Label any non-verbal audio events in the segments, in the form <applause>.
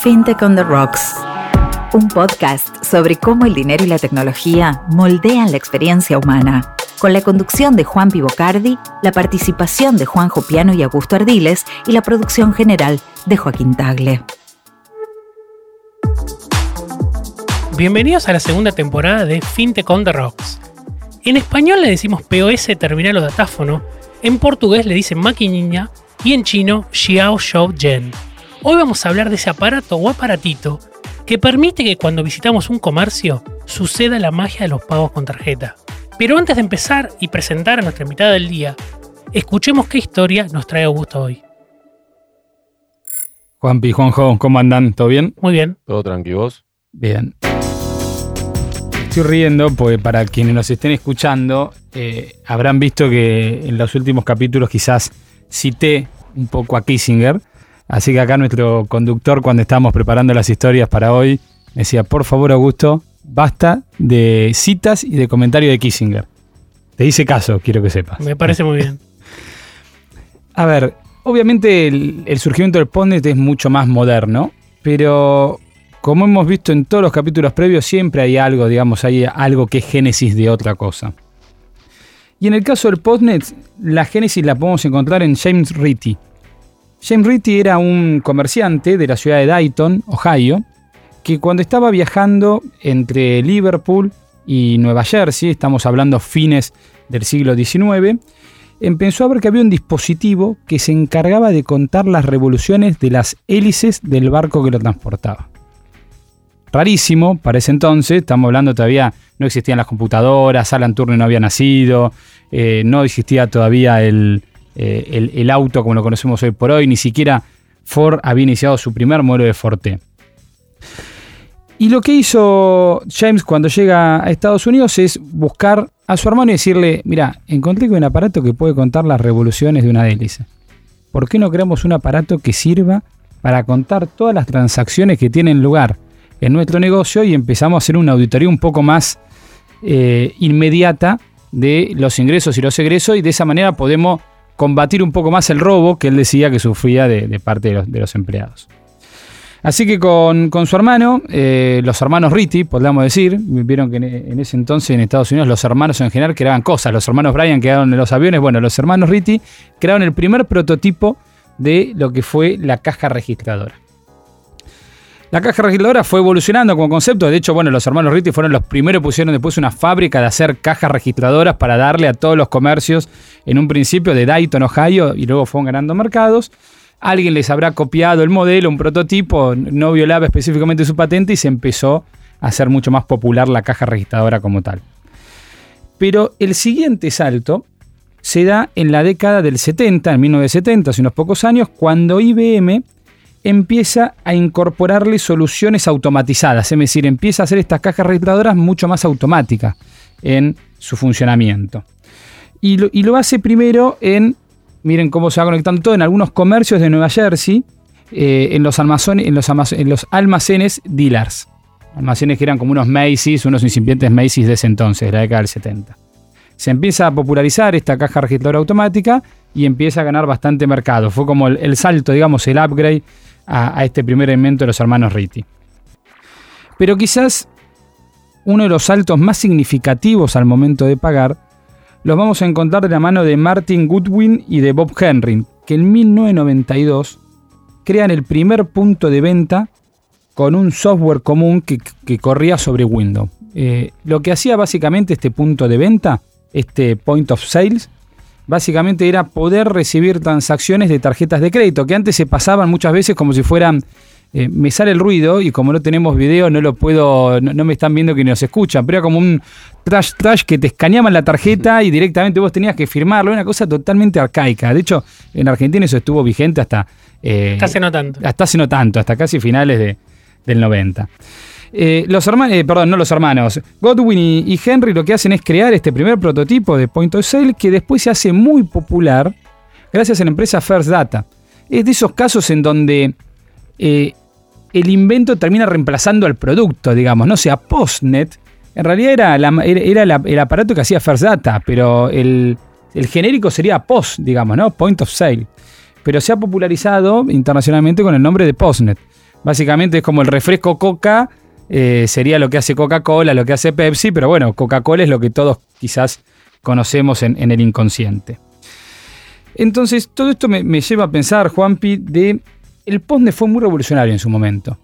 FinTech on the Rocks, un podcast sobre cómo el dinero y la tecnología moldean la experiencia humana, con la conducción de Juan Pivocardi, la participación de Juan Jopiano y Augusto Ardiles y la producción general de Joaquín Tagle. Bienvenidos a la segunda temporada de FinTech on the Rocks. En español le decimos POS terminal o datáfono, en portugués le dicen maquinilla y en chino Xiao Shou Gen. Hoy vamos a hablar de ese aparato o aparatito que permite que cuando visitamos un comercio suceda la magia de los pagos con tarjeta. Pero antes de empezar y presentar a nuestra invitada del día, escuchemos qué historia nos trae Augusto hoy. Juanpi, Juanjo, ¿cómo andan? ¿Todo bien? Muy bien. Todo tranquilo, ¿vos? Bien. Estoy riendo porque para quienes nos estén escuchando eh, habrán visto que en los últimos capítulos quizás cité un poco a Kissinger Así que acá nuestro conductor, cuando estábamos preparando las historias para hoy, me decía, por favor, Augusto, basta de citas y de comentarios de Kissinger. Te hice caso, quiero que sepas. Me parece muy bien. <laughs> A ver, obviamente el, surgimiento del Postnet es mucho más moderno, pero como hemos visto en todos los capítulos previos, siempre hay algo, digamos, hay algo que es génesis de otra cosa. Y en el caso del Postnet, la génesis la podemos encontrar en James Ritty, James Ritty era un comerciante de la ciudad de Dayton, Ohio, que cuando estaba viajando entre Liverpool y Nueva Jersey, estamos hablando fines del siglo XIX, empezó a ver que había un dispositivo que se encargaba de contar las revoluciones de las hélices del barco que lo transportaba. Rarísimo para ese entonces, estamos hablando todavía, no existían las computadoras, Alan Turing no había nacido, eh, no existía todavía el, eh, el, auto como lo conocemos hoy por hoy, ni siquiera Ford había iniciado su primer modelo de Forte. Y lo que hizo James cuando llega a Estados Unidos es buscar a su hermano y decirle, mira, encontré un aparato que puede contar las revoluciones de una hélice. ¿Por qué no creamos un aparato que sirva para contar todas las transacciones que tienen lugar en nuestro negocio y empezamos a hacer una auditoría un poco más eh, inmediata de los ingresos y los egresos y de esa manera podemos combatir un poco más el robo que él decía que sufría de, parte de los, empleados. Así que con, su hermano, eh, los hermanos Ritty, podríamos decir, vieron que en, ese entonces en Estados Unidos los hermanos en general creaban cosas, los hermanos Bryan quedaron en los aviones, bueno, los hermanos Ritty crearon el primer prototipo de lo que fue la caja registradora. La caja registradora fue evolucionando como concepto. De hecho, bueno, los hermanos Ritty fueron los primeros que pusieron después una fábrica de hacer cajas registradoras para darle a todos los comercios en un principio de Dayton, Ohio, y luego fueron ganando mercados. Alguien les habrá copiado el modelo, un prototipo, no violaba específicamente su patente y se empezó a hacer mucho más popular la caja registradora como tal. Pero el siguiente salto se da en la década del 70, en 1970, hace unos pocos años, cuando IBM empieza a incorporarle soluciones automatizadas, es decir, empieza a hacer estas cajas registradoras mucho más automáticas en su funcionamiento. Y lo, hace primero en, miren cómo se va conectando todo, en algunos comercios de Nueva Jersey, eh, en, los almacenes, en, los en los almacenes dealers. Almacenes que eran como unos Macy's, unos incipientes Macy's de ese entonces, de la década del 70. Se empieza a popularizar esta caja registradora automática y empieza a ganar bastante mercado. Fue como el salto, digamos, el upgrade a, este primer elemento de los hermanos Ritty. Pero quizás uno de los saltos más significativos al momento de pagar los vamos a encontrar de la mano de Martin Goodwin y de Bob Henry, que en 1992 crean el primer punto de venta con un software común que, corría sobre Windows. Eh, lo que hacía básicamente este punto de venta, este point of sales, básicamente era poder recibir transacciones de tarjetas de crédito, que antes se pasaban muchas veces como si fueran, eh, me sale el ruido y como no tenemos video no lo puedo, no, me están viendo que nos escuchan, pero era como un trash trash que te escaneaban la tarjeta y directamente vos tenías que firmarlo, una cosa totalmente arcaica. De hecho, en Argentina eso estuvo vigente hasta... Eh, hasta hace no tanto. Hasta hace no tanto, hasta casi finales de, del 90. Eh, los hermanos, eh, perdón, no los hermanos, Godwin y, Henry lo que hacen es crear este primer prototipo de Point of Sale que después se hace muy popular gracias a la empresa First Data. Es de esos casos en donde eh, el invento termina reemplazando al producto, digamos, no sea Postnet. En realidad era, era, el aparato que hacía First Data, pero el, el genérico sería Post, digamos, ¿no? Point of Sale. Pero se ha popularizado internacionalmente con el nombre de Postnet. Básicamente es como el refresco Coca, eh, sería lo que hace Coca-Cola, lo que hace Pepsi, pero bueno, Coca-Cola es lo que todos quizás conocemos en, el inconsciente. Entonces, todo esto me, lleva a pensar, Juanpi, de el postnet fue muy revolucionario en su momento.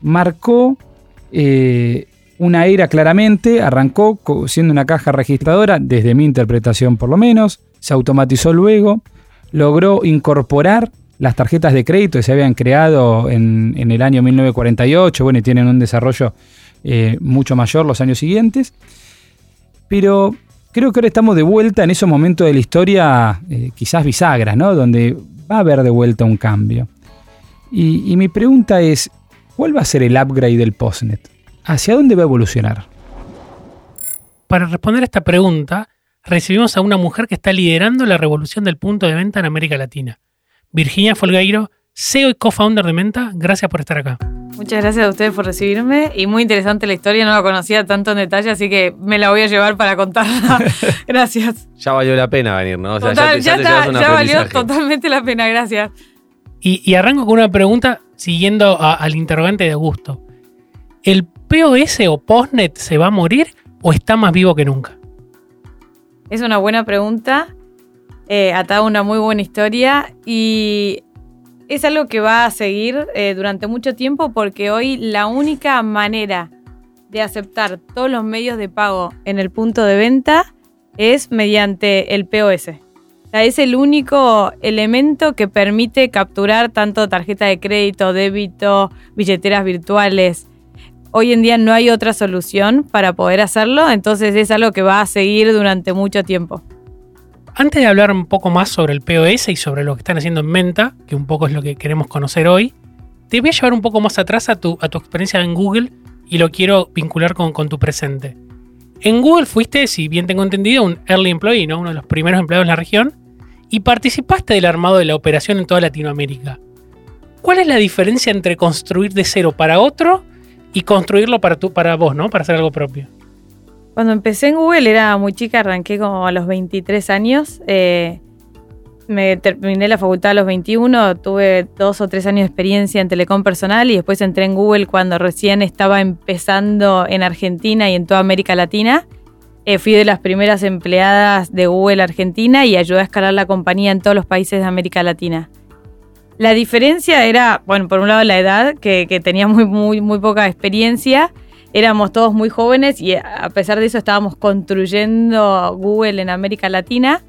Marcó eh, una era claramente, arrancó siendo una caja registradora, desde mi interpretación por lo menos, se automatizó luego, logró incorporar las tarjetas de crédito se habían creado en, el año 1948, bueno, y tienen un desarrollo eh, mucho mayor los años siguientes. Pero creo que ahora estamos de vuelta en esos momentos de la historia, eh, quizás bisagras, ¿no? Donde va a haber de vuelta un cambio. Y, y mi pregunta es, ¿cuál va a ser el upgrade del Postnet? ¿Hacia dónde va a evolucionar? Para responder a esta pregunta, recibimos a una mujer que está liderando la revolución del punto de venta en América Latina. Virginia Folgueiro, CEO y co-founder de Menta, gracias por estar acá. Muchas gracias a ustedes por recibirme y muy interesante la historia, no la conocía tanto en detalle, así que me la voy a llevar para contarla. <laughs> gracias. Ya valió la pena venir, ¿no? ya, ya, valió totalmente la pena, gracias. Y, arranco con una pregunta siguiendo al interrogante de Augusto. ¿El POS o Postnet se va a morir o está más vivo que nunca? Es una buena pregunta, eh, atada a una muy buena historia y es algo que va a seguir eh, durante mucho tiempo porque hoy la única manera de aceptar todos los medios de pago en el punto de venta es mediante el POS. es el único elemento que permite capturar tanto tarjeta de crédito, débito, billeteras virtuales, Hoy en día no hay otra solución para poder hacerlo, entonces es algo que va a seguir durante mucho tiempo. Antes de hablar un poco más sobre el POS y sobre lo que están haciendo en Menta, que un poco es lo que queremos conocer hoy, te voy a llevar un poco más atrás a tu, tu experiencia en Google y lo quiero vincular con, tu presente. En Google fuiste, si bien tengo entendido, un early employee, ¿no? uno de los primeros empleados en la región, y participaste del armado de la operación en toda Latinoamérica. ¿Cuál es la diferencia entre construir de cero para otro y construirlo para, tú, para vos, ¿no? Para hacer algo propio. Cuando empecé en Google era muy chica, arranqué como a los 23 años. Eh, me terminé la facultad a los 21, tuve dos o tres años de experiencia en telecom personal y después entré en Google cuando recién estaba empezando en Argentina y en toda América Latina. Eh, fui de las primeras empleadas de Google Argentina y ayudé a escalar la compañía en todos los países de América Latina. La diferencia era, bueno, por un lado la edad, que, tenía muy, muy, muy poca experiencia. Éramos todos muy jóvenes y a pesar de eso estábamos construyendo Google en América Latina.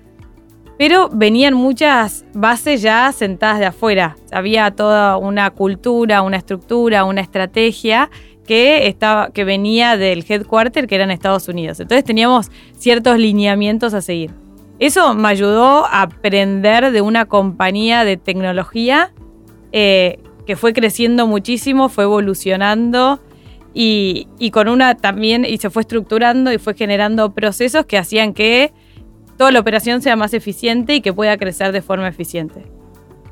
Pero venían muchas bases ya sentadas de afuera. Había toda una cultura, una estructura, una estrategia que, estaba, que venía del headquarter que era en Estados Unidos. Entonces teníamos ciertos lineamientos a seguir. Eso me ayudó a aprender de una compañía de tecnología eh, que fue creciendo muchísimo, fue evolucionando y, con una también, y se fue estructurando y fue generando procesos que hacían que toda la operación sea más eficiente y que pueda crecer de forma eficiente.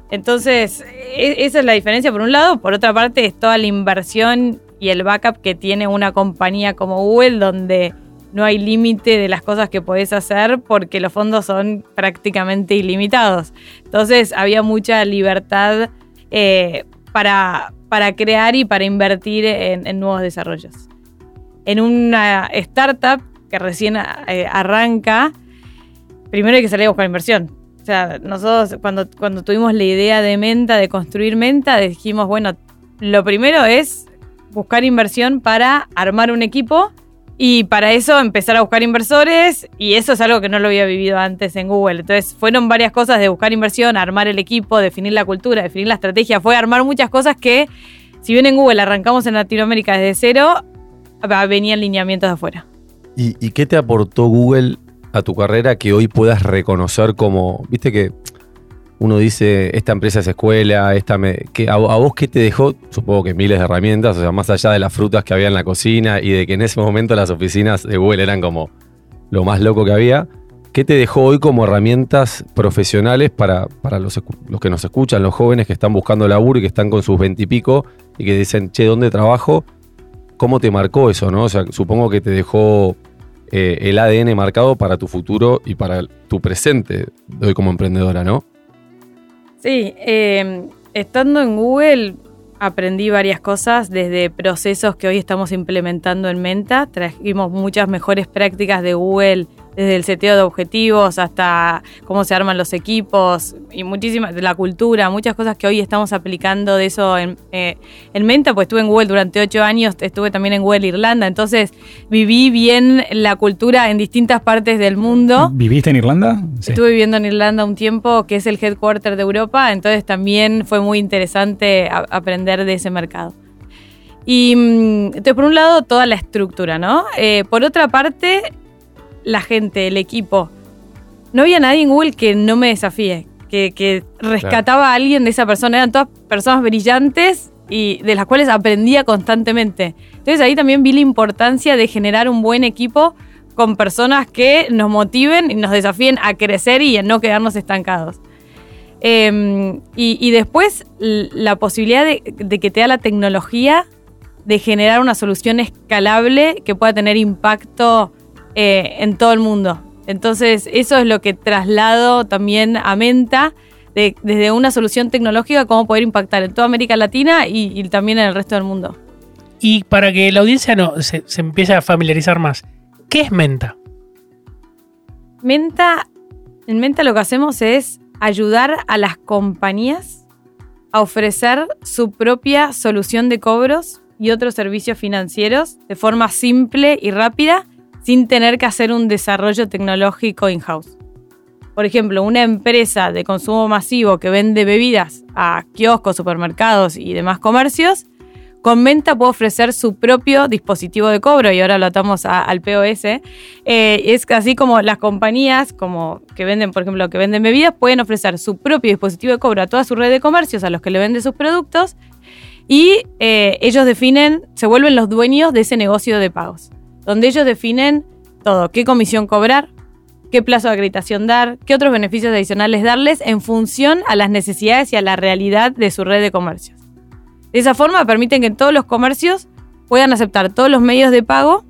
Entonces, e, esa es la diferencia por un lado. Por otra parte, es toda la inversión y el backup que tiene una compañía como Google, donde no hay límite de las cosas que podés hacer porque los fondos son prácticamente ilimitados. Entonces había mucha libertad eh, para, para, crear y para invertir en, nuevos desarrollos. En una startup que recién eh, arranca, primero hay que salir a buscar inversión. O sea, nosotros cuando, cuando tuvimos la idea de Menta, de construir Menta, dijimos, bueno, lo primero es buscar inversión para armar un equipo y para eso empezar a buscar inversores y eso es algo que no lo había vivido antes en Google. Entonces fueron varias cosas de buscar inversión, armar el equipo, definir la cultura, definir la estrategia. Fue armar muchas cosas que, si bien en Google arrancamos en Latinoamérica desde cero, venían lineamientos de afuera. ¿Y, ¿Y qué te aportó Google a tu carrera que hoy puedas reconocer como, viste que uno dice, esta empresa es escuela, esta que, a, vos qué te dejó, supongo que miles de herramientas, o sea, más allá de las frutas que había en la cocina y de que en ese momento las oficinas de Google eran como lo más loco que había, ¿qué te dejó hoy como herramientas profesionales para, para los, que nos escuchan, los jóvenes que están buscando laburo y que están con sus veintipico y, que dicen, che, ¿dónde trabajo? ¿Cómo te marcó eso, no? O sea, supongo que te dejó eh, el ADN marcado para tu futuro y para tu presente hoy como emprendedora, ¿no? Sí, em, estando en Google aprendí varias cosas desde procesos que hoy estamos implementando en Menta. Trajimos muchas mejores prácticas de Google desde el seteo de objetivos hasta cómo se arman los equipos y muchísimas la cultura, muchas cosas que hoy estamos aplicando de eso en, eh, en Menta, pues estuve en Google durante ocho años, estuve también en Google Irlanda, entonces viví bien la cultura en distintas partes del mundo. ¿Viviste en Irlanda? Sí. Estuve viviendo en Irlanda un tiempo, que es el headquarter de Europa, entonces también fue muy interesante aprender de ese mercado. Y mm, entonces, por un lado, toda la estructura, ¿no? Eh, por otra parte, la gente, el equipo. No había nadie en Google que no me desafíe, que, rescataba a alguien de esa persona. Eran todas personas brillantes y de las cuales aprendía constantemente. Entonces ahí también vi la importancia de generar un buen equipo con personas que nos motiven y nos desafíen a crecer y a no quedarnos estancados. Em, y, después la posibilidad de, de que te da la tecnología de generar una solución escalable que pueda tener impacto eh, en todo el mundo. Entonces, eso es lo que traslado también a Menta, desde una solución tecnológica, cómo poder impactar en toda América Latina y, también en el resto del mundo. Y para que la audiencia no, se, empiece a familiarizar más, ¿qué es Menta? Menta, en Menta lo que hacemos es ayudar a las compañías a ofrecer su propia solución de cobros y otros servicios financieros de forma simple y rápida sin tener que hacer un desarrollo tecnológico in-house. Por ejemplo, una empresa de consumo masivo que vende bebidas a kioscos, supermercados y demás comercios, con Menta puede ofrecer su propio dispositivo de cobro y ahora lo atamos al POS. Eh, es así como las compañías como que venden, por ejemplo, que venden bebidas, pueden ofrecer su propio dispositivo de cobro a toda su red de comercios, a los que le venden sus productos, y eh, ellos definen, se vuelven los dueños de ese negocio de pagos donde ellos definen todo, qué comisión cobrar, qué plazo de acreditación dar, qué otros beneficios adicionales darles en función a las necesidades y a la realidad de su red de comercios. De esa forma permiten que todos los comercios puedan aceptar todos los medios de pago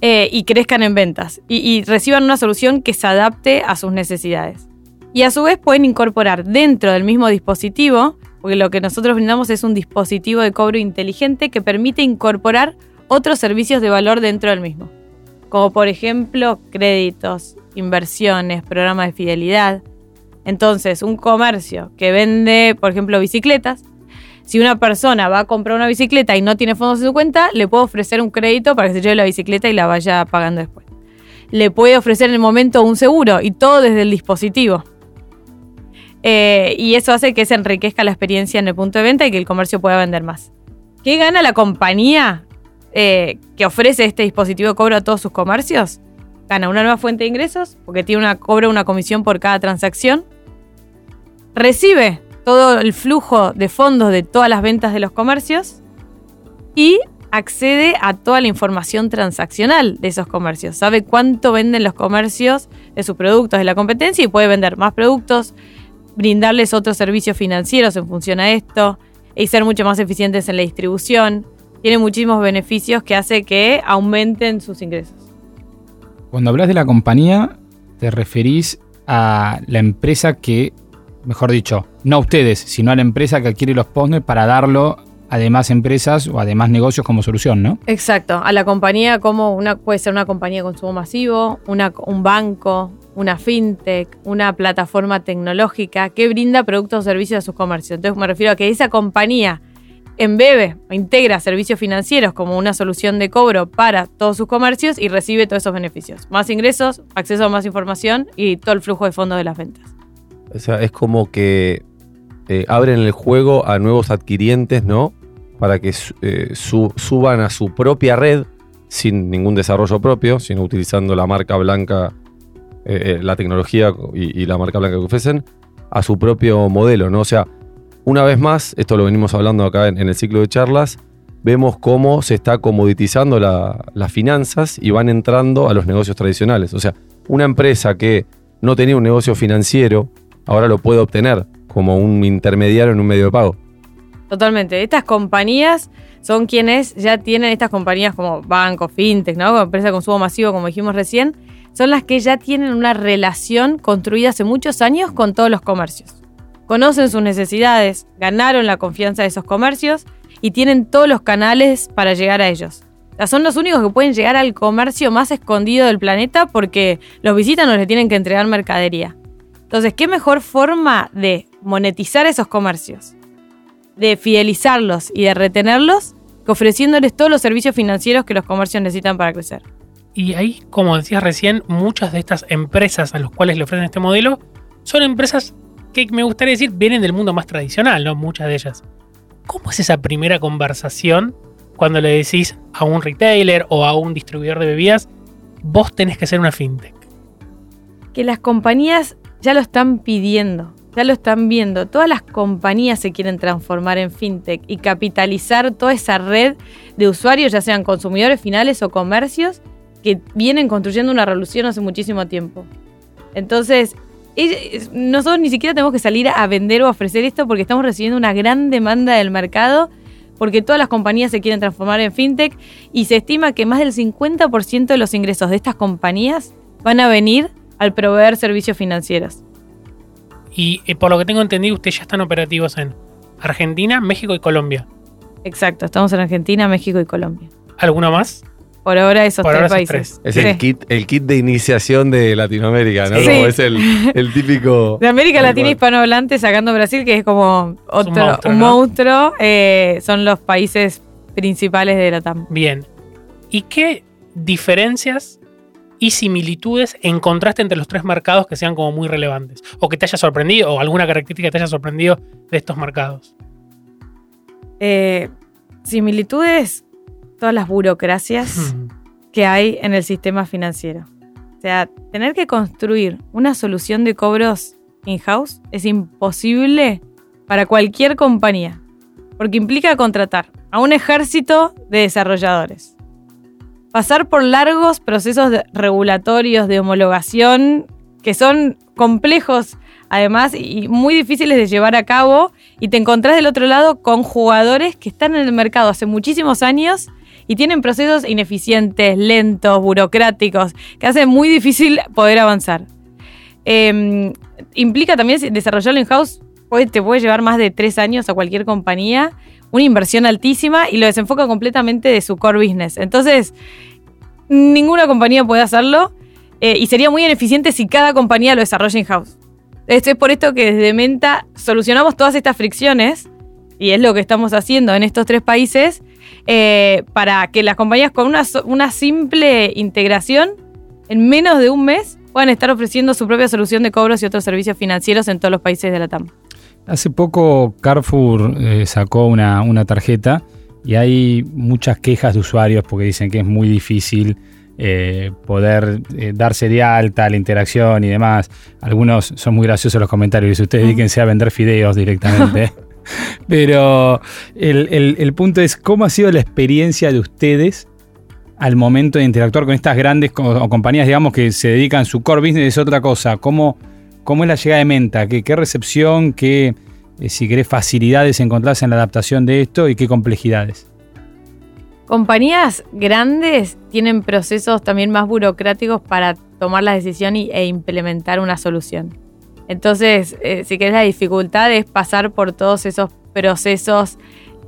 eh, y crezcan en ventas y, y reciban una solución que se adapte a sus necesidades. Y a su vez pueden incorporar dentro del mismo dispositivo, porque lo que nosotros brindamos es un dispositivo de cobro inteligente que permite incorporar otros servicios de valor dentro del mismo, como por ejemplo créditos, inversiones, programas de fidelidad. Entonces, un comercio que vende, por ejemplo, bicicletas, si una persona va a comprar una bicicleta y no tiene fondos en su cuenta, le puedo ofrecer un crédito para que se lleve la bicicleta y la vaya pagando después. Le puede ofrecer en el momento un seguro y todo desde el dispositivo. Eh, y eso hace que se enriquezca la experiencia en el punto de venta y que el comercio pueda vender más. ¿Qué gana la compañía eh, que ofrece este dispositivo de cobro a todos sus comercios, gana una nueva fuente de ingresos, porque tiene una, cobra una comisión por cada transacción, recibe todo el flujo de fondos de todas las ventas de los comercios y accede a toda la información transaccional de esos comercios. Sabe cuánto venden los comercios de sus productos de la competencia y puede vender más productos, brindarles otros servicios financieros en función a esto y ser mucho más eficientes en la distribución tiene muchísimos beneficios que hace que aumenten sus ingresos. Cuando hablas de la compañía, te referís a la empresa que, mejor dicho, no a ustedes, sino a la empresa que adquiere los postnes para darlo a demás empresas o a demás negocios como solución, ¿no? Exacto, a la compañía como una, puede ser una compañía de consumo masivo, una, un banco, una fintech, una plataforma tecnológica que brinda productos o servicios a sus comercios. Entonces me refiero a que esa compañía embebe integra servicios financieros como una solución de cobro para todos sus comercios y recibe todos esos beneficios. Más ingresos, acceso a más información y todo el flujo de fondos de las ventas. O sea, es como que eh, abren el juego a nuevos adquirientes, ¿no? Para que eh, suban a su propia red sin ningún desarrollo propio, sino utilizando la marca blanca, eh, la tecnología y, la marca blanca que ofrecen, a su propio modelo, ¿no? O sea, una vez más, esto lo venimos hablando acá en, el ciclo de charlas, vemos cómo se está comoditizando las finanzas y van entrando a los negocios tradicionales. O sea, una empresa que no tenía un negocio financiero, ahora lo puede obtener como un intermediario en un medio de pago. Totalmente. Estas compañías son quienes ya tienen estas compañías como bancos, fintech, ¿no? Empresa de consumo masivo, como dijimos recién, son las que ya tienen una relación construida hace muchos años con todos los comercios. Conocen sus necesidades, ganaron la confianza de esos comercios y tienen todos los canales para llegar a ellos. Son los únicos que pueden llegar al comercio más escondido del planeta porque los visitan o les tienen que entregar mercadería. Entonces, ¿qué mejor forma de monetizar esos comercios? De fidelizarlos y de retenerlos que ofreciéndoles todos los servicios financieros que los comercios necesitan para crecer. Y ahí, como decías recién, muchas de estas empresas a las cuales le ofrecen este modelo son empresas que me gustaría decir vienen del mundo más tradicional, ¿no? Muchas de ellas. ¿Cómo es esa primera conversación cuando le decís a un retailer o a un distribuidor de bebidas, vos tenés que ser una fintech? Que las compañías ya lo están pidiendo, ya lo están viendo. Todas las compañías se quieren transformar en fintech y capitalizar toda esa red de usuarios, ya sean consumidores finales o comercios, que vienen construyendo una revolución hace muchísimo tiempo. Entonces, nosotros ni siquiera tenemos que salir a vender o ofrecer esto porque estamos recibiendo una gran demanda del mercado, porque todas las compañías se quieren transformar en fintech y se estima que más del 50% de los ingresos de estas compañías van a venir al proveer servicios financieros. Y eh, por lo que tengo entendido, ustedes ya están operativos en Argentina, México y Colombia. Exacto, estamos en Argentina, México y Colombia. ¿Alguno más? Por ahora esos tres países. Es el, kit, el kit de iniciación de Latinoamérica, ¿no? es el, típico. <laughs> De América Latina hispanohablante, sacando Brasil, que es como otro, un monstruo, eh, son los países principales de la TAM. Bien. ¿Y qué diferencias y similitudes encontraste entre los tres mercados que sean como muy relevantes? O que te haya sorprendido, o alguna característica que te haya sorprendido de estos mercados. Eh, similitudes todas las burocracias que hay en el sistema financiero. O sea, tener que construir una solución de cobros in-house es imposible para cualquier compañía, porque implica contratar a un ejército de desarrolladores, pasar por largos procesos regulatorios de homologación que son complejos además y muy difíciles de llevar a cabo y te encontrás del otro lado con jugadores que están en el mercado hace muchísimos años y tienen procesos ineficientes, lentos, burocráticos, que hacen muy difícil poder avanzar. Em, implica también desarrollarlo in-house, te puede llevar más de tres años a cualquier compañía, una inversión altísima y lo desenfoca completamente de su core business. Entonces, ninguna compañía puede hacerlo eh, y sería muy ineficiente si cada compañía lo desarrolla in-house. Esto es por esto que desde Menta solucionamos todas estas fricciones y es lo que estamos haciendo en estos tres países eh, para que las compañías con una, una simple integración en menos de un mes puedan estar ofreciendo su propia solución de cobros y otros servicios financieros en todos los países de la TAM. Hace poco Carrefour eh, sacó una, tarjeta y hay muchas quejas de usuarios porque dicen que es muy difícil eh, poder darse de alta, la interacción y demás. Algunos son muy graciosos los comentarios. Ustedes dedíquense a vender fideos directamente. <laughs> <laughs> Pero el, punto es, ¿cómo ha sido la experiencia de ustedes al momento de interactuar con estas grandes compañías, digamos, que se dedican, su core business es otra cosa? ¿Cómo, cómo es la llegada de Menta? ¿Qué, qué recepción, qué, eh, si querés, facilidades encontrás en la adaptación de esto y qué complejidades? Compañías grandes tienen procesos también más burocráticos para tomar la decisión e implementar una solución. Entonces, eh, si querés, la dificultad es pasar por todos esos procesos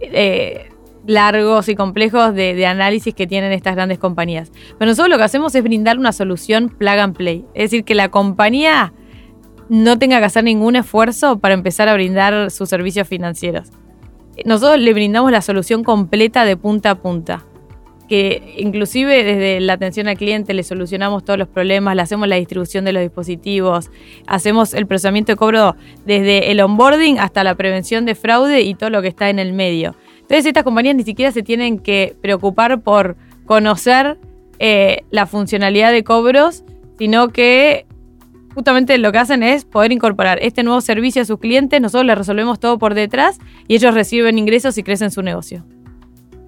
eh, largos y complejos de, análisis que tienen estas grandes compañías. Pero nosotros lo que hacemos es brindar una solución plug and play. Es decir, que la compañía no tenga que hacer ningún esfuerzo para empezar a brindar sus servicios financieros. Nosotros le brindamos la solución completa de punta a punta que inclusive desde la atención al cliente le solucionamos todos los problemas, le hacemos la distribución de los dispositivos, hacemos el procesamiento de cobro desde el onboarding hasta la prevención de fraude y todo lo que está en el medio. Entonces estas compañías ni siquiera se tienen que preocupar por conocer eh, la funcionalidad de cobros, sino que justamente lo que hacen es poder incorporar este nuevo servicio a sus clientes, nosotros les resolvemos todo por detrás y ellos reciben ingresos y crecen su negocio.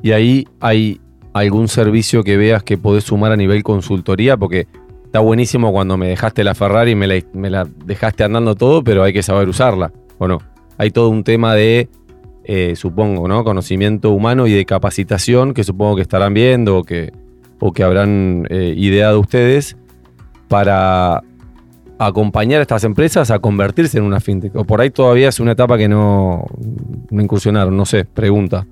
Y ahí hay algún servicio que veas que podés sumar a nivel consultoría? Porque está buenísimo cuando me dejaste la Ferrari y me la, dejaste andando todo, pero hay que saber usarla, ¿o no? Hay todo un tema de, eh, supongo, ¿no? Conocimiento humano y de capacitación que supongo que estarán viendo o que, o que habrán eh, ideado ustedes para acompañar a estas empresas a convertirse en una fintech? O por ahí todavía es una etapa que no, no incursionaron, no sé, pregunta.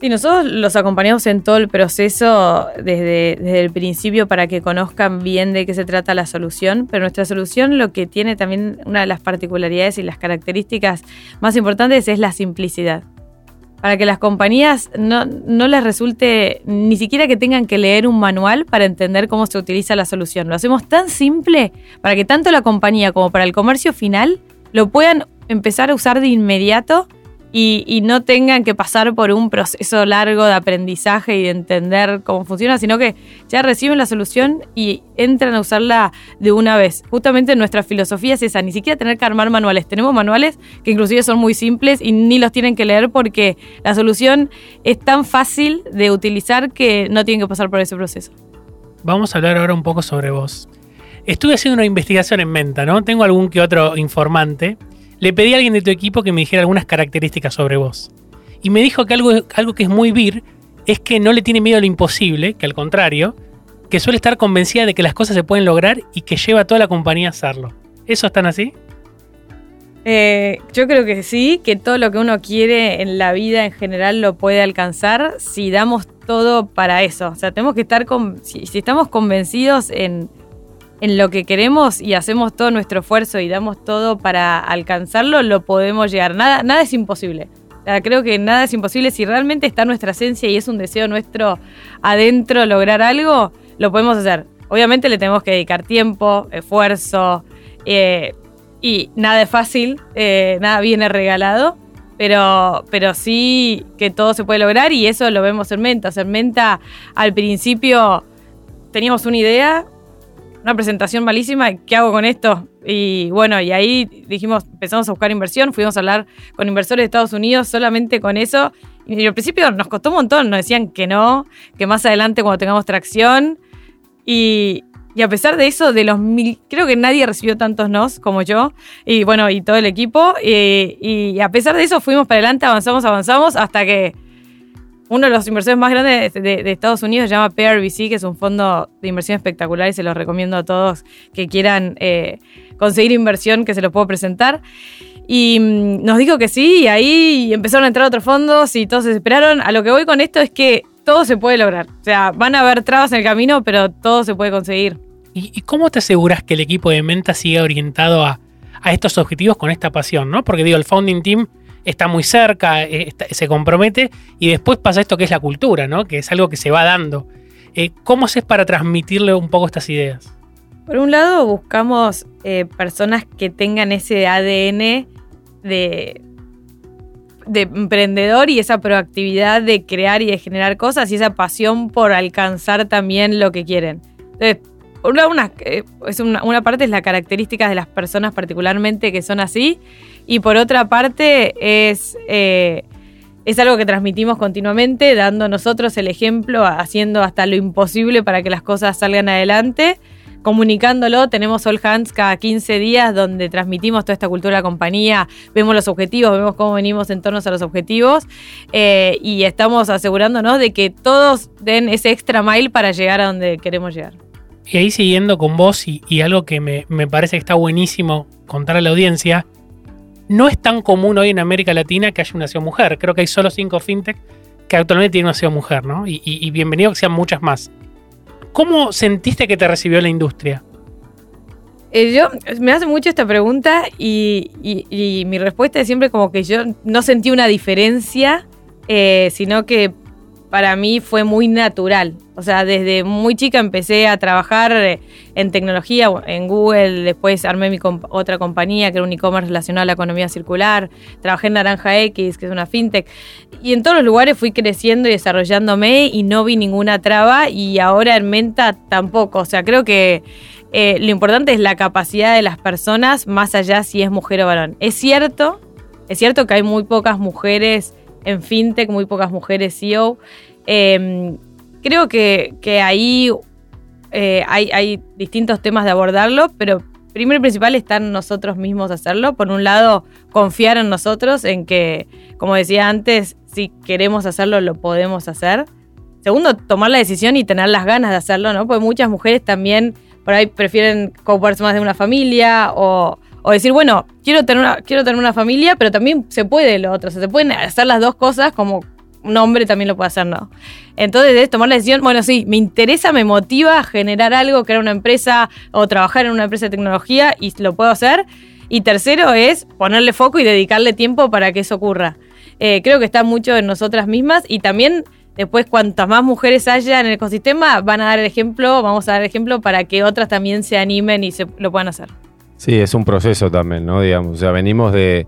Sí, nosotros los acompañamos en todo el proceso desde, desde, el principio para que conozcan bien de qué se trata la solución, pero nuestra solución lo que tiene también una de las particularidades y las características más importantes es la simplicidad. Para que las compañías no, no les resulte ni siquiera que tengan que leer un manual para entender cómo se utiliza la solución. Lo hacemos tan simple para que tanto la compañía como para el comercio final lo puedan empezar a usar de inmediato y, no tengan que pasar por un proceso largo de aprendizaje y de entender cómo funciona, sino que ya reciben la solución y entran a usarla de una vez. Justamente nuestra filosofía es esa, ni siquiera tener que armar manuales. Tenemos manuales que inclusive son muy simples y ni los tienen que leer porque la solución es tan fácil de utilizar que no tienen que pasar por ese proceso. Vamos a hablar ahora un poco sobre vos. Estuve haciendo una investigación en Menta, ¿no? Tengo algún que otro informante le pedí a alguien de tu equipo que me dijera algunas características sobre vos. Y me dijo que algo, algo que es muy vir es que no le tiene miedo a lo imposible, que al contrario, que suele estar convencida de que las cosas se pueden lograr y que lleva a toda la compañía a hacerlo. ¿Eso están así? Eh, yo creo que sí, que todo lo que uno quiere en la vida en general lo puede alcanzar si damos todo para eso. O sea, tenemos que estar con, si estamos convencidos en, en lo que queremos y hacemos todo nuestro esfuerzo y damos todo para alcanzarlo, lo podemos llegar. Nada, nada es imposible. creo que nada es imposible. Si realmente está nuestra esencia y es un deseo nuestro adentro lograr algo, lo podemos hacer. Obviamente le tenemos que dedicar tiempo, esfuerzo, eh, y nada es fácil, eh, nada viene regalado, pero, pero sí que todo se puede lograr y eso lo vemos en Menta. en Menta al principio teníamos una idea, una presentación malísima, ¿qué hago con esto? Y bueno, y ahí dijimos, empezamos a buscar inversión, fuimos a hablar con inversores de Estados Unidos solamente con eso. Y al principio nos costó un montón, nos decían que no, que más adelante cuando tengamos tracción. Y, a pesar de eso, de los mil, creo que nadie recibió tantos nos como yo, y bueno, y todo el equipo. Y, y a pesar de eso, fuimos para adelante, avanzamos, avanzamos, hasta que uno de los inversores más grandes de, Estados Unidos se llama PRBC, que es un fondo de inversión espectacular y se los recomiendo a todos que quieran eh, conseguir inversión, que se los puedo presentar. Y mm, nos dijo que sí, y ahí empezaron a entrar otros fondos y todos se desesperaron. A lo que voy con esto es que todo se puede lograr. O sea, van a haber trabas en el camino, pero todo se puede conseguir. ¿Y, cómo te aseguras que el equipo de Menta siga orientado a, a estos objetivos con esta pasión? ¿no? Porque digo, el founding team está muy cerca, eh, se compromete y después pasa esto que es la cultura, ¿no? Que es algo que se va dando. Eh, ¿Cómo haces para transmitirle un poco estas ideas? Por un lado, buscamos eh, personas que tengan ese ADN de, de emprendedor y esa proactividad de crear y de generar cosas y esa pasión por alcanzar también lo que quieren. Entonces, por un lado, una, es una, una, parte es la característica de las personas particularmente que son así y por otra parte, es, eh, es algo que transmitimos continuamente, dando nosotros el ejemplo, haciendo hasta lo imposible para que las cosas salgan adelante comunicándolo. Tenemos All Hands cada 15 días donde transmitimos toda esta cultura de compañía, vemos los objetivos, vemos cómo venimos en torno a los objetivos eh, y estamos asegurándonos de que todos den ese extra mile para llegar a donde queremos llegar. Y ahí siguiendo con vos y, algo que me, me, parece que está buenísimo contar a la audiencia, no es tan común hoy en América Latina que haya una CEO mujer. Creo que hay solo cinco fintech que actualmente tienen una CEO mujer, ¿no? Y, bienvenido que sean muchas más. ¿Cómo sentiste que te recibió la industria? Eh, yo me hace mucho esta pregunta y, mi respuesta es siempre como que yo no sentí una diferencia, eh, sino que para mí fue muy natural. O sea, desde muy chica empecé a trabajar eh, en tecnología, en Google, después armé mi otra compañía que era un e-commerce relacionado a la economía circular, trabajé en Naranja X, que es una fintech, y en todos los lugares fui creciendo y desarrollándome y no vi ninguna traba y ahora en Menta tampoco. O sea, creo que eh, lo importante es la capacidad de las personas más allá si es mujer o varón. Es cierto, es cierto que hay muy pocas mujeres en fintech, muy pocas mujeres CEO. Em, creo que, ahí eh, hay, distintos temas de abordarlo, pero primero y principal está en nosotros mismos hacerlo. Por un lado, confiar en nosotros, en que, como decía antes, si queremos hacerlo, lo podemos hacer. Segundo, tomar la decisión y tener las ganas de hacerlo, ¿no? Porque muchas mujeres también por ahí prefieren ocuparse más de una familia o, o decir, bueno, quiero tener, una, quiero tener una familia, pero también se puede lo otro. O sea, se pueden hacer las dos cosas como un hombre también lo puede hacer, ¿no? Entonces es tomar la decisión, bueno, sí, me interesa, me motiva a generar algo, crear una empresa o trabajar en una empresa de tecnología y lo puedo hacer. Y tercero es ponerle foco y dedicarle tiempo para que eso ocurra. Eh, creo que está mucho en nosotras mismas y también después cuantas más mujeres haya en el ecosistema van a dar el ejemplo, vamos a dar el ejemplo para que otras también se animen y se lo puedan hacer. Sí, es un proceso también, ¿no? Digamos, o sea, venimos de,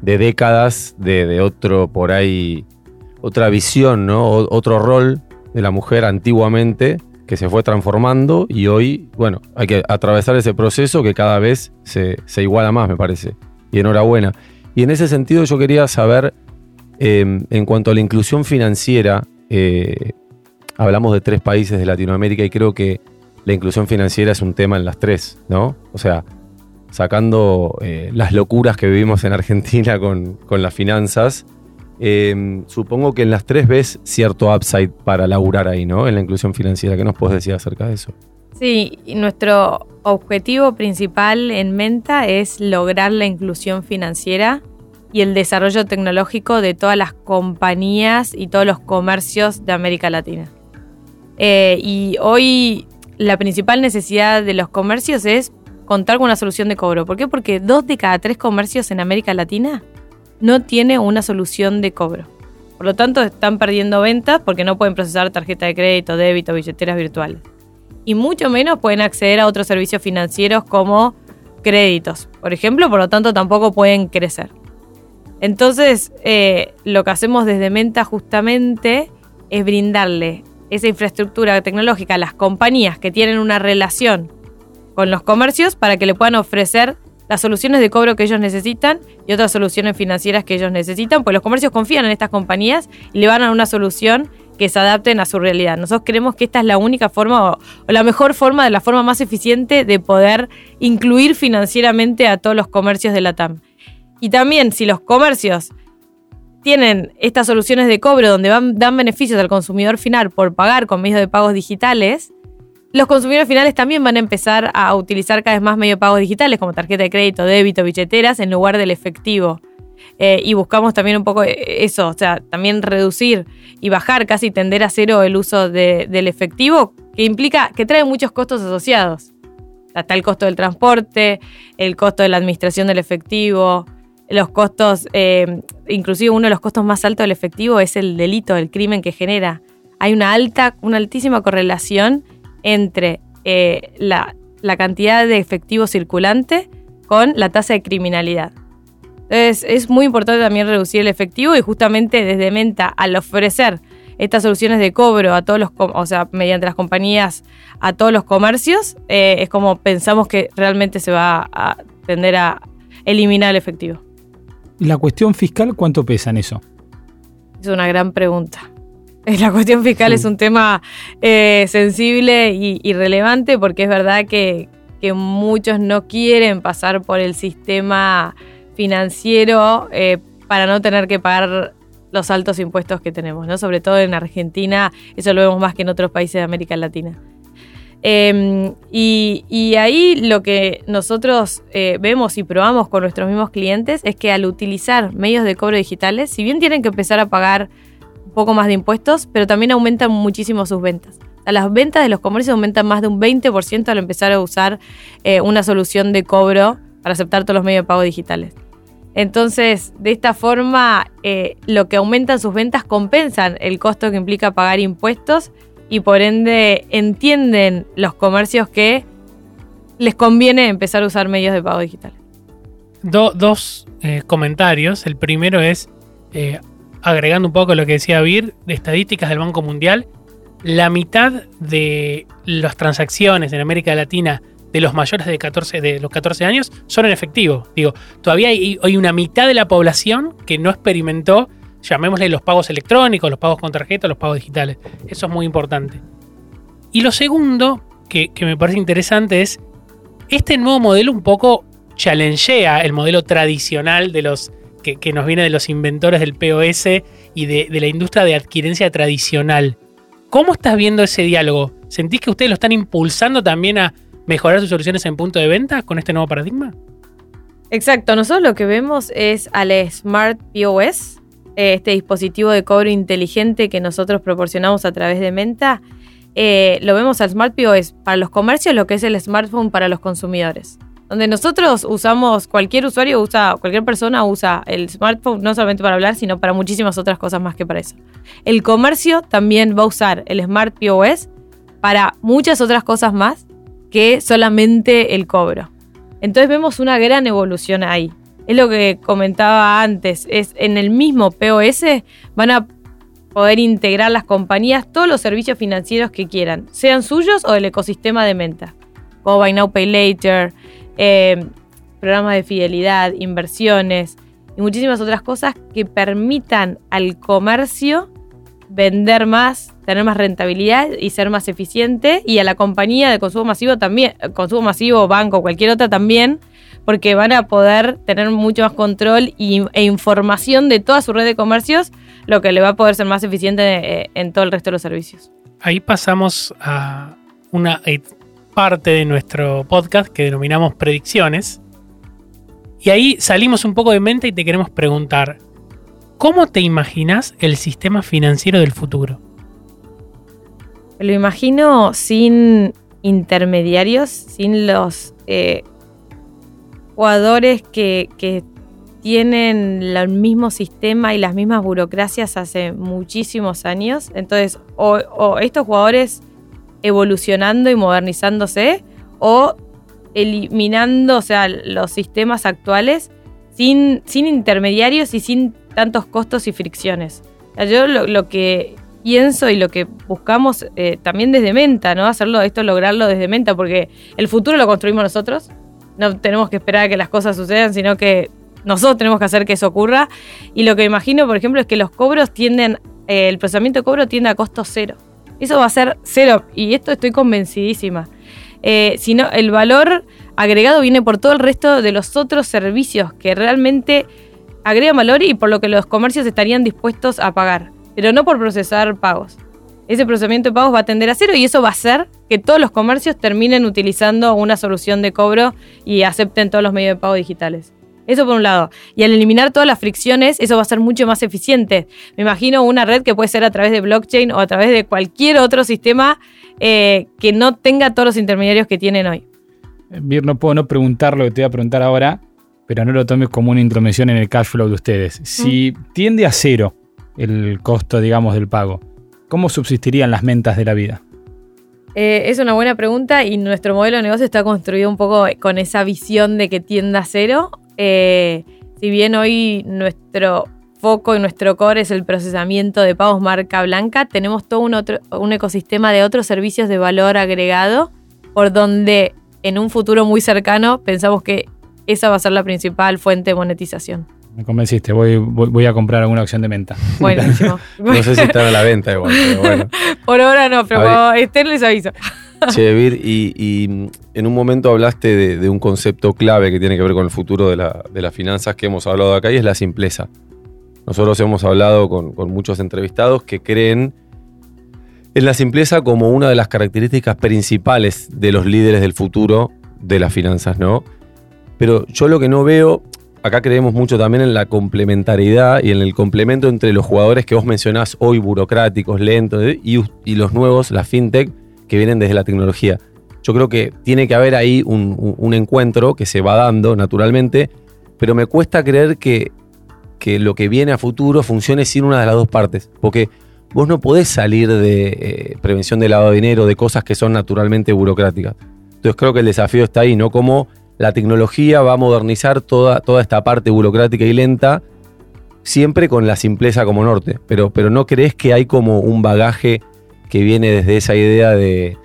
de décadas de, de otro por ahí otra visión, ¿no? otro rol de la mujer antiguamente que se fue transformando y hoy, bueno, hay que atravesar ese proceso que cada vez se, iguala más, me parece. Y enhorabuena. Y en ese sentido yo quería saber, em, en cuanto a la inclusión financiera, eh, hablamos de tres países de Latinoamérica y creo que la inclusión financiera es un tema en las tres, ¿no? O sea, sacando eh, las locuras que vivimos en Argentina con, con las finanzas, Em, supongo que en las tres ves cierto upside para laburar ahí, ¿no? En la inclusión financiera. ¿Qué nos puedes decir acerca de eso? Sí, nuestro objetivo principal en Menta es lograr la inclusión financiera y el desarrollo tecnológico de todas las compañías y todos los comercios de América Latina. Eh, y hoy la principal necesidad de los comercios es contar con una solución de cobro. ¿Por qué? Porque dos de cada tres comercios en América Latina no tiene una solución de cobro. Por lo tanto, están perdiendo ventas porque no pueden procesar tarjeta de crédito, débito, billeteras virtuales. Y mucho menos pueden acceder a otros servicios financieros como créditos, por ejemplo, por lo tanto tampoco pueden crecer. Entonces, eh, lo que hacemos desde Menta justamente es brindarle esa infraestructura tecnológica a las compañías que tienen una relación con los comercios para que le puedan ofrecer las soluciones de cobro que ellos necesitan y otras soluciones financieras que ellos necesitan, pues los comercios confían en estas compañías y le van a una solución que se adapten a su realidad. Nosotros creemos que esta es la única forma o, la mejor forma, de la forma más eficiente de poder incluir financieramente a todos los comercios de la TAM. Y también si los comercios tienen estas soluciones de cobro donde dan beneficios al consumidor final por pagar con medios de pagos digitales, los consumidores finales también van a empezar a utilizar cada vez más medios pagos digitales como tarjeta de crédito, débito, billeteras en lugar del efectivo. Eh, y buscamos también un poco eso, o sea, también reducir y bajar, casi tender a cero el uso del efectivo, que implica que trae muchos costos asociados. Hasta el costo del transporte, el costo de la administración del efectivo, los costos, eh, inclusive uno de los costos más altos del efectivo es el delito, el crimen que genera. Hay una alta, una altísima correlación entre eh, la, cantidad de efectivo circulante con la tasa de criminalidad. Entonces es muy importante también reducir el efectivo y justamente desde Menta al ofrecer estas soluciones de cobro a todos los, o sea, mediante las compañías a todos los comercios, eh, es como pensamos que realmente se va a tender a eliminar el efectivo. ¿Y la cuestión fiscal cuánto pesa en eso? Es una gran pregunta. <laughs> La cuestión fiscal es un tema eh, sensible y, relevante porque es verdad que, muchos no quieren pasar por el sistema financiero eh, para no tener que pagar los altos impuestos que tenemos, ¿no? Sobre todo en Argentina, eso lo vemos más que en otros países de América Latina. Em, y, ahí lo que nosotros eh, vemos y probamos con nuestros mismos clientes es que al utilizar medios de cobro digitales, si bien tienen que empezar a pagar poco más de impuestos, pero también aumentan muchísimo sus ventas. las ventas de los comercios aumentan más de un 20% al empezar a usar eh, una solución de cobro para aceptar todos los medios de pago digitales. Entonces, de esta forma, eh, lo que aumentan sus ventas compensan el costo que implica pagar impuestos y por ende entienden los comercios que les conviene empezar a usar medios de pago digitales. dos eh, comentarios. El primero es, agregando un poco lo que decía Vir, de estadísticas del Banco Mundial, la mitad de las transacciones en América Latina de los mayores de, 14, de los 14 años son en efectivo. Digo, todavía hay, una mitad de la población que no experimentó, llamémosle los pagos electrónicos, los pagos con tarjeta, los pagos digitales. Eso es muy importante. Y lo segundo, que, que me parece interesante, es este nuevo modelo un poco challengea el modelo tradicional de los que, nos viene de los inventores del POS y de, la industria de adquirencia tradicional. ¿Cómo estás viendo ese diálogo? ¿Sentís que ustedes lo están impulsando también a, mejorar sus soluciones en punto de venta con este nuevo paradigma? Exacto, nosotros lo que vemos es al Smart POS, este dispositivo de cobro inteligente que nosotros proporcionamos a través de Menta. Eh, lo vemos al Smart POS para los comercios, lo que es el smartphone para los consumidores. Donde nosotros usamos, cualquier usuario usa, cualquier persona usa el smartphone no solamente para hablar, sino para muchísimas otras cosas más que para eso. El comercio también va a usar el Smart POS para muchas otras cosas más que solamente el cobro. Entonces vemos una gran evolución ahí. Es lo que comentaba antes, es en el mismo POS van a poder integrar las compañías todos los servicios financieros que quieran, sean suyos o del ecosistema de Menta, como Buy Now Pay Later, eh, programas de fidelidad, inversiones y muchísimas otras cosas que permitan al comercio vender más, tener más rentabilidad y ser más eficiente. Y a la compañía de consumo masivo también, consumo masivo, banco, cualquier otra también, porque van a poder tener mucho más control e información de toda su red de comercios, lo que le va a poder ser más eficiente eh, en todo el resto de los servicios. Ahí pasamos a una parte de nuestro podcast que denominamos predicciones. Y ahí salimos un poco de mente y te queremos preguntar, ¿Cómo te imaginas el sistema financiero del futuro? Lo imagino sin intermediarios, sin los eh, jugadores que, tienen el mismo sistema y las mismas burocracias hace muchísimos años. Entonces, o, estos jugadores evolucionando y modernizándose, o eliminando sea, los sistemas actuales sin, sin intermediarios y sin tantos costos y fricciones. Yo lo, que pienso y lo que buscamos eh, también desde Menta, ¿no? Hacerlo, esto lograrlo desde Menta, porque el futuro lo construimos nosotros. No tenemos que esperar a que las cosas sucedan, sino que nosotros tenemos que hacer que eso ocurra. Y lo que imagino, por ejemplo, es que los cobros tienden, eh, el procesamiento de cobro tiende a costo cero. Eso va a ser cero. Y esto estoy convencidísima. Eh, sino el valor agregado viene por todo el resto de los otros servicios que realmente agrega valor y por lo que los comercios estarían dispuestos a pagar, pero no por procesar pagos. Ese procesamiento de pagos va a tender a cero y eso va a hacer que todos los comercios terminen utilizando una solución de cobro y acepten todos los medios de pago digitales. Eso por un lado. Y al eliminar todas las fricciones, eso va a ser mucho más eficiente. Me imagino una red que puede ser a través de blockchain o a través de cualquier otro sistema eh, que no tenga todos los intermediarios que tienen hoy. Vir, no puedo no preguntar lo que te voy a preguntar ahora pero no lo tomes como una intromisión en el cash flow de ustedes. Si tiende a cero el costo, digamos, del pago, ¿cómo subsistirían las mentas de la vida? Eh, es una buena pregunta y nuestro modelo de negocio está construido un poco con esa visión de que tienda a cero. Eh, si bien hoy nuestro foco y nuestro core es el procesamiento de pagos marca blanca, tenemos todo un, otro, un ecosistema de otros servicios de valor agregado por donde en un futuro muy cercano pensamos que esa va a ser la principal fuente de monetización. Me convenciste, voy, voy, a comprar alguna acción de venta. Buenísimo. <laughs> no sé si están a la venta igual, pero bueno. Por ahora no, pero cuando estén les aviso. Che, Vir, y, en un momento hablaste de, un concepto clave que tiene que ver con el futuro de, las finanzas que hemos hablado acá y es la simpleza. Nosotros hemos hablado con, muchos entrevistados que creen en la simpleza como una de las características principales de los líderes del futuro de las finanzas, ¿no? Pero yo lo que no veo, acá creemos mucho también en la complementariedad y en el complemento entre los jugadores que vos mencionás hoy, burocráticos, lentos, y, los nuevos, la fintech, que vienen desde la tecnología. Yo creo que tiene que haber ahí un, encuentro que se va dando naturalmente, pero me cuesta creer que, que, lo que viene a futuro funcione sin una de las dos partes. Porque vos no podés salir de eh, prevención de lavado de dinero, de cosas que son naturalmente burocráticas. Entonces creo que el desafío está ahí, no como la tecnología va a modernizar toda, toda esta parte burocrática y lenta, siempre con la simpleza como norte. Pero, pero ¿no crees que hay como un bagaje que viene desde esa idea de,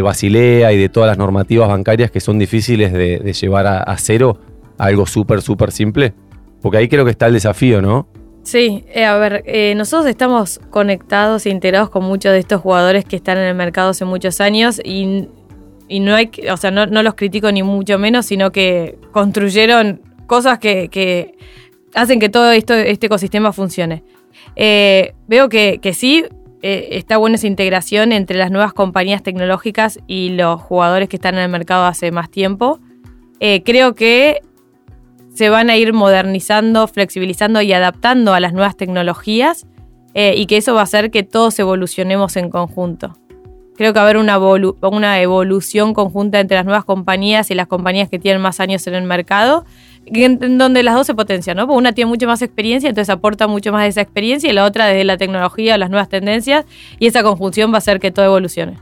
Basilea y de todas las normativas bancarias que son difíciles de, llevar a, cero algo súper, súper simple? Porque ahí creo que está el desafío, ¿no? Sí, eh, a ver, eh, nosotros estamos conectados e integrados con muchos de estos jugadores que están en el mercado hace muchos años y y no hay, o sea, no, los critico ni mucho menos, sino que construyeron cosas que, hacen que todo esto, este ecosistema funcione. Eh, veo que, sí, eh, está buena esa integración entre las nuevas compañías tecnológicas y los jugadores que están en el mercado hace más tiempo. Eh, creo que se van a ir modernizando, flexibilizando y adaptando a las nuevas tecnologías eh, y que eso va a hacer que todos evolucionemos en conjunto. Creo que va a haber una, una evolución conjunta entre las nuevas compañías y las compañías que tienen más años en el mercado, en, donde las dos se potencian, ¿no? Porque una tiene mucho más experiencia, entonces aporta mucho más de esa experiencia, y la otra desde la tecnología, las nuevas tendencias, y esa conjunción va a hacer que todo evolucione.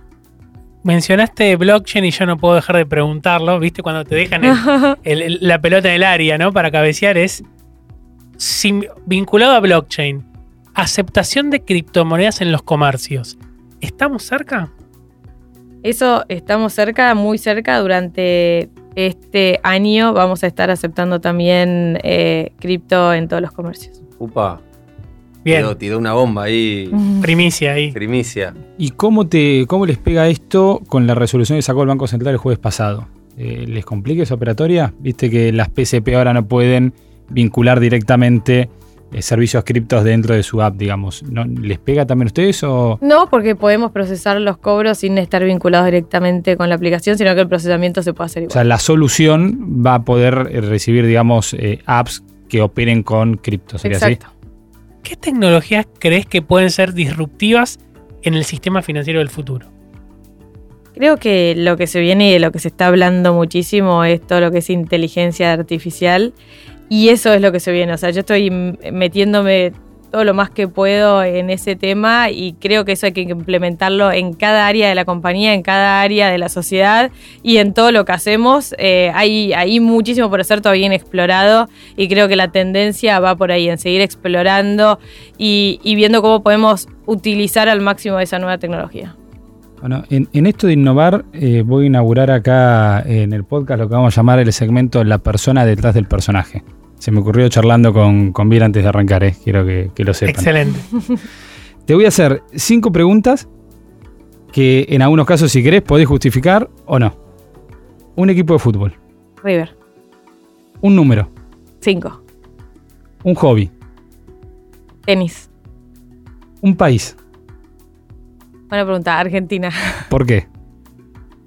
Mencionaste blockchain y yo no puedo dejar de preguntarlo, ¿viste? Cuando te dejan <laughs> la pelota en el área, ¿no? Para cabecear es vinculado a blockchain, aceptación de criptomonedas en los comercios. ¿Estamos cerca? Eso estamos cerca, muy cerca. Durante este año vamos a estar aceptando también eh, cripto en todos los comercios. Upa. Bien. Tiró, una bomba ahí. <laughs> Primicia ahí. Primicia. ¿Y cómo, te, cómo les pega esto con la resolución que sacó el Banco Central el jueves pasado? Eh, ¿Les complica esa operatoria? Viste que las PCP ahora no pueden vincular directamente servicios criptos dentro de su app, digamos. ¿No, ¿Les pega también a ustedes o...? No, porque podemos procesar los cobros sin estar vinculados directamente con la aplicación, sino que el procesamiento se puede hacer igual. O sea, la solución va a poder eh, recibir, digamos, eh, apps que operen con cripto, ¿sería Exacto. ¿Qué tecnologías crees que pueden ser disruptivas en el sistema financiero del futuro? Creo que lo que se viene y de lo que se está hablando muchísimo es todo lo que es inteligencia artificial y eso es lo que se viene. O sea, yo estoy metiéndome todo lo más que puedo en ese tema y creo que eso hay que implementarlo en cada área de la compañía, en cada área de la sociedad y en todo lo que hacemos. Eh, hay, hay muchísimo por hacer todavía inexplorado y creo que la tendencia va por ahí, en seguir explorando y, viendo cómo podemos utilizar al máximo esa nueva tecnología. Bueno, en, esto de innovar, eh, voy a inaugurar acá en el podcast lo que vamos a llamar el segmento La persona detrás del personaje. Se me ocurrió charlando con, con Bill antes de arrancar, eh. quiero que, lo sepan. Excelente. <laughs> Te voy a hacer cinco preguntas que en algunos casos, si querés, podés justificar o no. Un equipo de fútbol. River. Un número. Cinco. Un hobby. Tenis. Un país. Buena pregunta, Argentina. <laughs> ¿Por qué?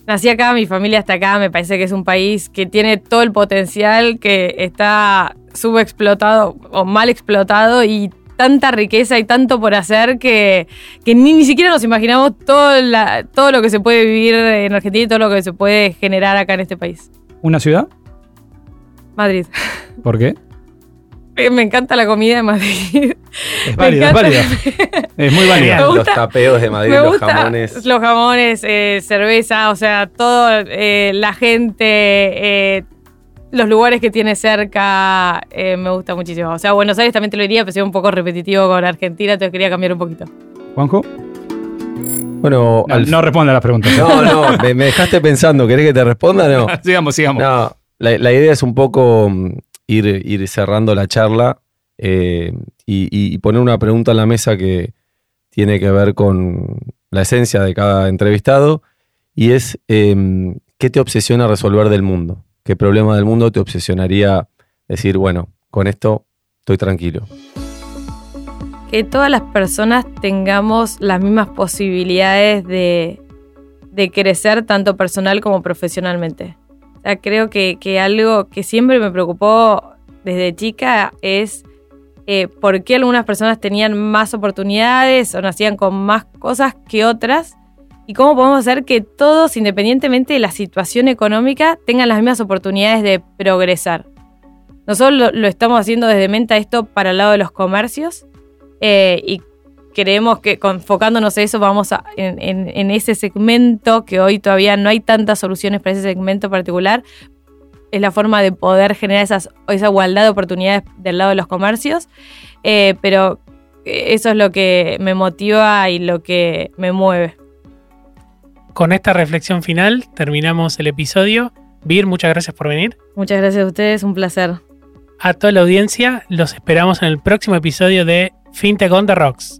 Nací acá, mi familia está acá, me parece que es un país que tiene todo el potencial, que está subexplotado o mal explotado y tanta riqueza y tanto por hacer que, ni, ni siquiera nos imaginamos todo, todo lo que se puede vivir en Argentina y todo lo que se puede generar acá en este país. ¿Una ciudad? Madrid. ¿Por qué? Me encanta la comida de Madrid. Es <laughs> válida, es válida. <laughs> Es muy válida. Los tapeos de Madrid, los jamones. Los jamones, eh, cerveza, o sea, todo, eh, la gente, eh, los lugares que tiene cerca, me gusta muchísimo. O sea, Buenos Aires también te lo diría, pero soy un poco repetitivo con Argentina, entonces quería cambiar un poquito. Juanjo. Bueno, no, no responda a las preguntas. No, no, me, dejaste pensando. ¿Querés que te responda o no? <laughs> sigamos, sigamos. No, la, la idea es un poco mm, ir, cerrando la charla eh, y, poner una pregunta en la mesa que tiene que ver con la esencia de cada entrevistado y es em, ¿qué te obsesiona resolver del mundo? ¿Qué problema del mundo te obsesionaría decir, bueno, con esto estoy tranquilo? Que todas las personas tengamos las mismas posibilidades de, de crecer tanto personal como profesionalmente creo que, algo que siempre me preocupó desde chica es eh, por qué algunas personas tenían más oportunidades o nacían con más cosas que otras y cómo podemos hacer que todos, independientemente de la situación económica, tengan las mismas oportunidades de progresar. Nosotros lo, estamos haciendo desde Menta esto para el lado de los comercios eh, y creemos que enfocándonos en eso vamos a, en, ese segmento que hoy todavía no hay tantas soluciones para ese segmento particular. Es la forma de poder generar esas, esa igualdad de oportunidades del lado de los comercios. Eh, pero eso es lo que me motiva y lo que me mueve. Con esta reflexión final terminamos el episodio. Vir, muchas gracias por venir. Muchas gracias a ustedes, un placer. A toda la audiencia, los esperamos en el próximo episodio de FinTech on the Rocks.